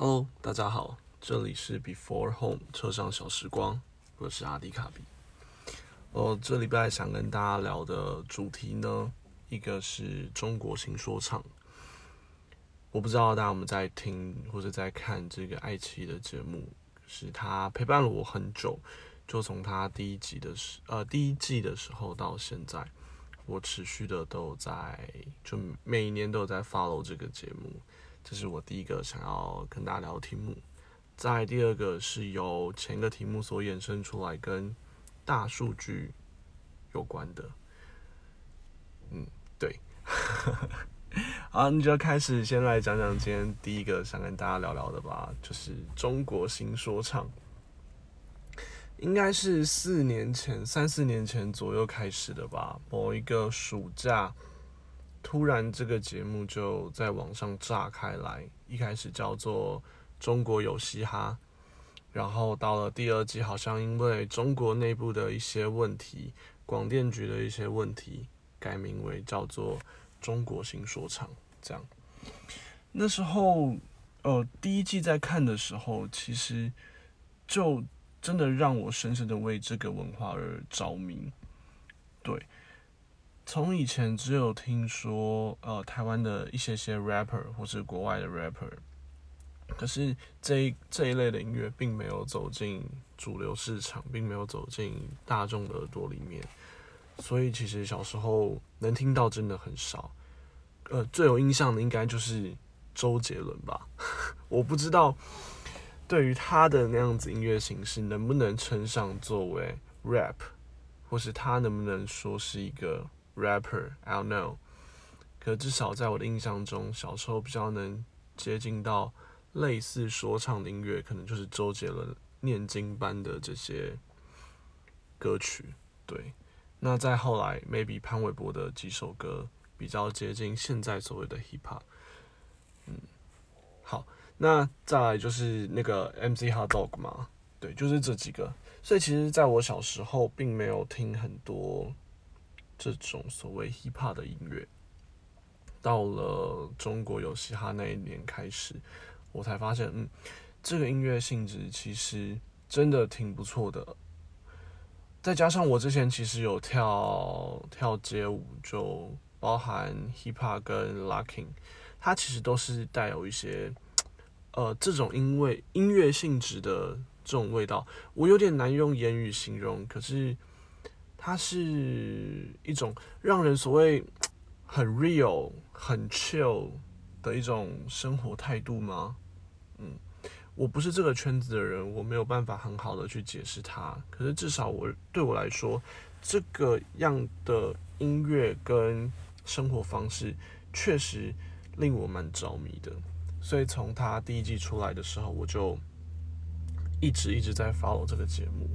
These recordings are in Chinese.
Hello，大家好，这里是 Before Home 车上小时光，我是阿迪卡比。我这礼拜想跟大家聊的主题呢，一个是中国新说唱。我不知道大家有没有在听或者在看这个爱奇艺的节目，是它陪伴了我很久，就从它第一集的时呃第一季的时候到现在，我持续的都在，就每一年都有在 follow 这个节目。这是我第一个想要跟大家聊的题目。在第二个是由前个题目所衍生出来跟大数据有关的。嗯，对。好，那就开始先来讲讲今天第一个想跟大家聊聊的吧，就是中国新说唱。应该是四年前、三四年前左右开始的吧，某一个暑假。突然，这个节目就在网上炸开来。一开始叫做《中国有嘻哈》，然后到了第二季，好像因为中国内部的一些问题，广电局的一些问题，改名为叫做《中国新说唱》。这样，那时候，呃，第一季在看的时候，其实就真的让我深深的为这个文化而着迷。对。从以前只有听说，呃，台湾的一些些 rapper 或是国外的 rapper，可是这一这一类的音乐并没有走进主流市场，并没有走进大众的耳朵里面，所以其实小时候能听到真的很少。呃，最有印象的应该就是周杰伦吧。我不知道对于他的那样子音乐形式能不能称上作为 rap，或是他能不能说是一个。Rapper，I don't know。可至少在我的印象中，小时候比较能接近到类似说唱的音乐，可能就是周杰伦念经般的这些歌曲。对，那再后来，maybe 潘玮柏的几首歌比较接近现在所谓的 hip hop。嗯，好，那再来就是那个 MC Hot Dog 嘛，对，就是这几个。所以其实在我小时候，并没有听很多。这种所谓 hip hop 的音乐，到了中国有嘻哈那一年开始，我才发现，嗯，这个音乐性质其实真的挺不错的。再加上我之前其实有跳跳街舞，就包含 hip hop 跟 locking，它其实都是带有一些，呃，这种因为音乐性质的这种味道，我有点难用言语形容，可是。它是一种让人所谓很 real、很 chill 的一种生活态度吗？嗯，我不是这个圈子的人，我没有办法很好的去解释它。可是至少我对我来说，这个样的音乐跟生活方式确实令我蛮着迷的。所以从它第一季出来的时候，我就一直一直在 follow 这个节目。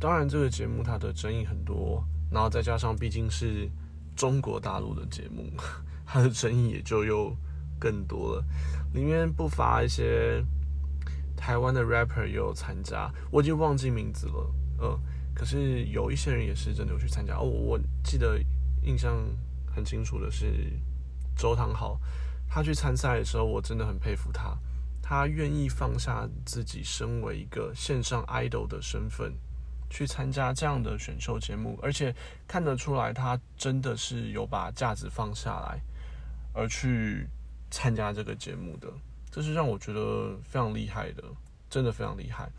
当然，这个节目它的争议很多，然后再加上毕竟是中国大陆的节目，它的争议也就又更多了。里面不乏一些台湾的 rapper 也有参加，我已经忘记名字了，嗯，可是有一些人也是真的有去参加。哦，我记得印象很清楚的是周汤豪，他去参赛的时候，我真的很佩服他，他愿意放下自己身为一个线上 idol 的身份。去参加这样的选秀节目，而且看得出来他真的是有把架子放下来，而去参加这个节目的，这是让我觉得非常厉害的，真的非常厉害。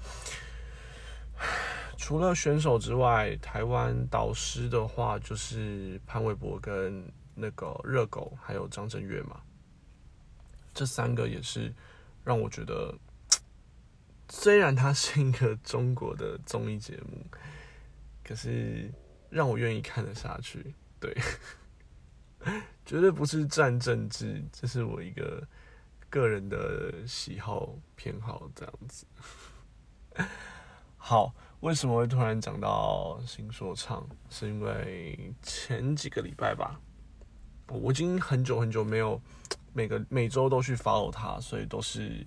除了选手之外，台湾导师的话就是潘玮柏跟那个热狗，还有张震岳嘛，这三个也是让我觉得。虽然它是一个中国的综艺节目，可是让我愿意看得下去。对，绝对不是战政治，这是我一个个人的喜好偏好这样子。好，为什么会突然讲到新说唱？是因为前几个礼拜吧，我已经很久很久没有每个每周都去 follow 他，所以都是。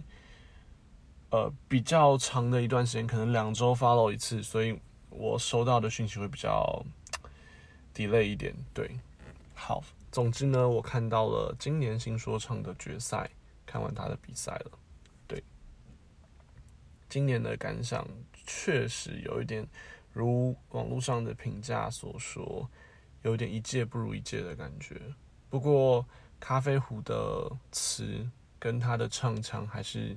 呃，比较长的一段时间，可能两周 follow 一次，所以我收到的讯息会比较 delay 一点。对，好，总之呢，我看到了今年新说唱的决赛，看完他的比赛了。对，今年的感想确实有一点如网络上的评价所说，有点一届不如一届的感觉。不过咖啡壶的词跟他的唱腔还是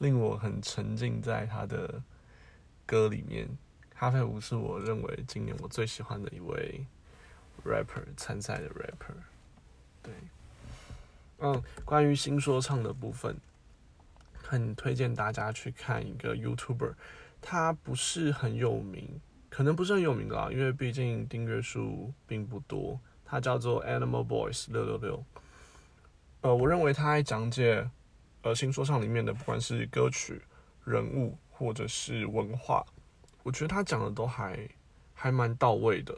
令我很沉浸在他的歌里面。咖啡壶是我认为今年我最喜欢的一位 rapper 参赛的 rapper。对，嗯，关于新说唱的部分。很推荐大家去看一个 YouTuber，他不是很有名，可能不是很有名啦，因为毕竟订阅数并不多。他叫做 Animal Boys 六六六。呃，我认为他在讲解呃新说唱里面的，不管是歌曲、人物或者是文化，我觉得他讲的都还还蛮到位的。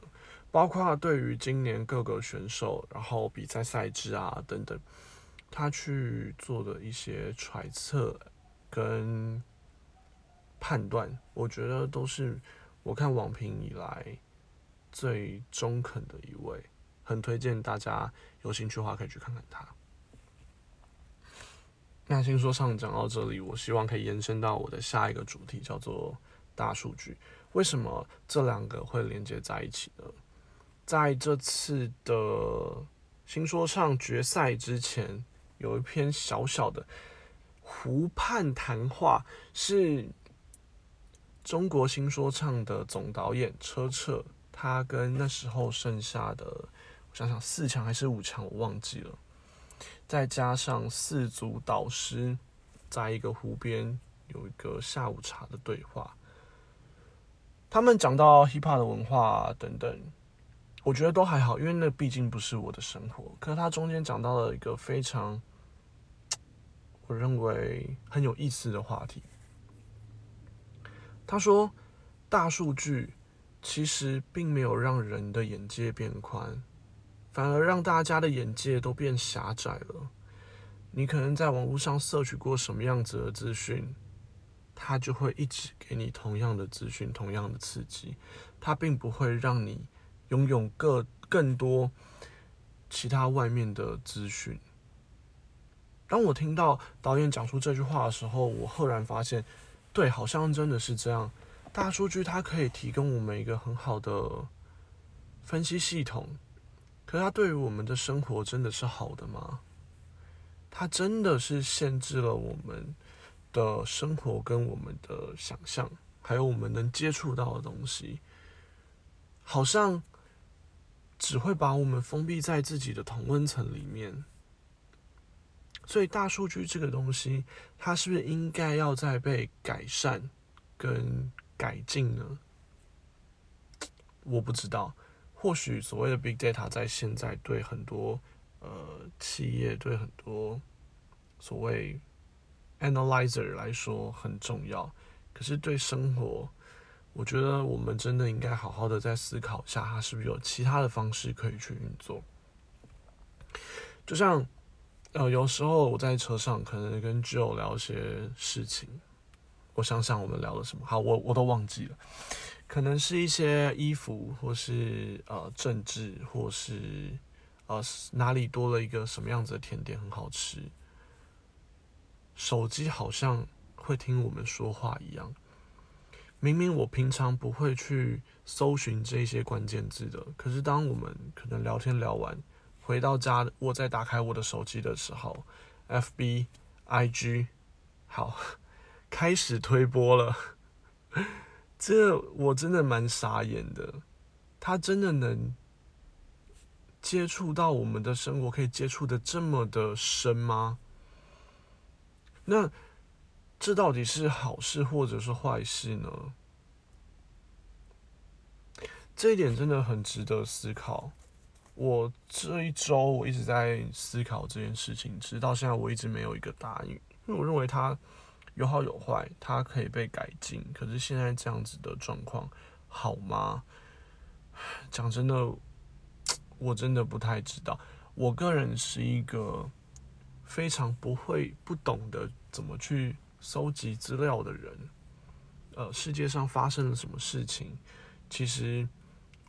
包括对于今年各个选手，然后比赛赛制啊等等。他去做的一些揣测跟判断，我觉得都是我看网评以来最中肯的一位，很推荐大家有兴趣的话可以去看看他。那先说上讲到这里，我希望可以延伸到我的下一个主题，叫做大数据。为什么这两个会连接在一起呢？在这次的新说唱决赛之前。有一篇小小的湖畔谈话，是中国新说唱的总导演车澈，他跟那时候剩下的，我想想四强还是五强，我忘记了。再加上四组导师，在一个湖边有一个下午茶的对话，他们讲到 hiphop 的文化等等，我觉得都还好，因为那毕竟不是我的生活。可是他中间讲到了一个非常。我认为很有意思的话题。他说：“大数据其实并没有让人的眼界变宽，反而让大家的眼界都变狭窄了。你可能在网络上摄取过什么样子的资讯，它就会一直给你同样的资讯、同样的刺激，它并不会让你拥有更更多其他外面的资讯。”当我听到导演讲出这句话的时候，我赫然发现，对，好像真的是这样。大数据它可以提供我们一个很好的分析系统，可是它对于我们的生活真的是好的吗？它真的是限制了我们的生活跟我们的想象，还有我们能接触到的东西，好像只会把我们封闭在自己的同温层里面。所以大数据这个东西，它是不是应该要再被改善跟改进呢？我不知道。或许所谓的 big data 在现在对很多呃企业、对很多所谓 analyzer 来说很重要，可是对生活，我觉得我们真的应该好好的再思考一下，它是不是有其他的方式可以去运作。就像。呃，有时候我在车上可能跟 Joe 聊一些事情，我想想我们聊了什么，好，我我都忘记了，可能是一些衣服，或是呃政治，或是呃哪里多了一个什么样子的甜点很好吃，手机好像会听我们说话一样，明明我平常不会去搜寻这些关键字的，可是当我们可能聊天聊完。回到家，我再打开我的手机的时候，F B I G，好，开始推播了。这我真的蛮傻眼的，他真的能接触到我们的生活，可以接触的这么的深吗？那这到底是好事或者是坏事呢？这一点真的很值得思考。我这一周我一直在思考这件事情，直到现在我一直没有一个答案，因为我认为他有好有坏，它可以被改进。可是现在这样子的状况好吗？讲真的，我真的不太知道。我个人是一个非常不会、不懂得怎么去搜集资料的人。呃，世界上发生了什么事情，其实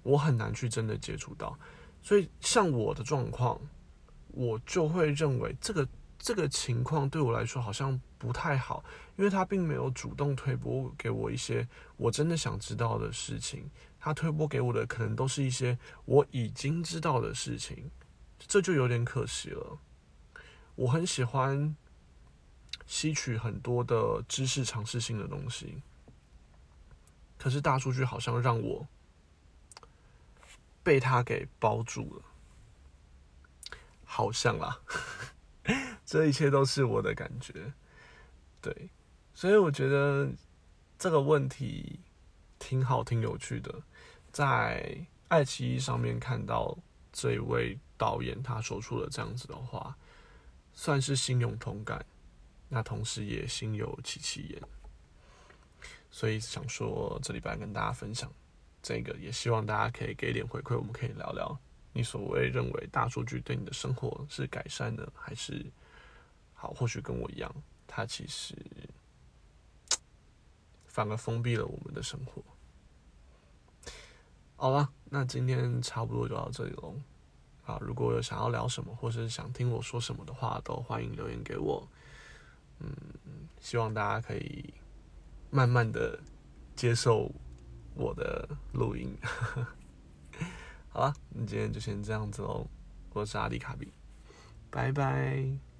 我很难去真的接触到。所以，像我的状况，我就会认为这个这个情况对我来说好像不太好，因为他并没有主动推播给我一些我真的想知道的事情，他推播给我的可能都是一些我已经知道的事情，这就有点可惜了。我很喜欢吸取很多的知识、尝试性的东西，可是大数据好像让我被他给包住了，好像啦。这一切都是我的感觉，对，所以我觉得这个问题挺好、挺有趣的。在爱奇艺上面看到这位导演他说出了这样子的话，算是心有同感，那同时也心有戚戚焉。所以想说这礼拜跟大家分享这个，也希望大家可以给点回馈，我们可以聊聊你所谓认为大数据对你的生活是改善呢，还是？好，或许跟我一样，他其实反而封闭了我们的生活。好了，那今天差不多就到这里喽。啊，如果有想要聊什么，或是想听我说什么的话，都欢迎留言给我。嗯，希望大家可以慢慢的接受我的录音。好了，那今天就先这样子喽。我是阿迪卡比，拜拜。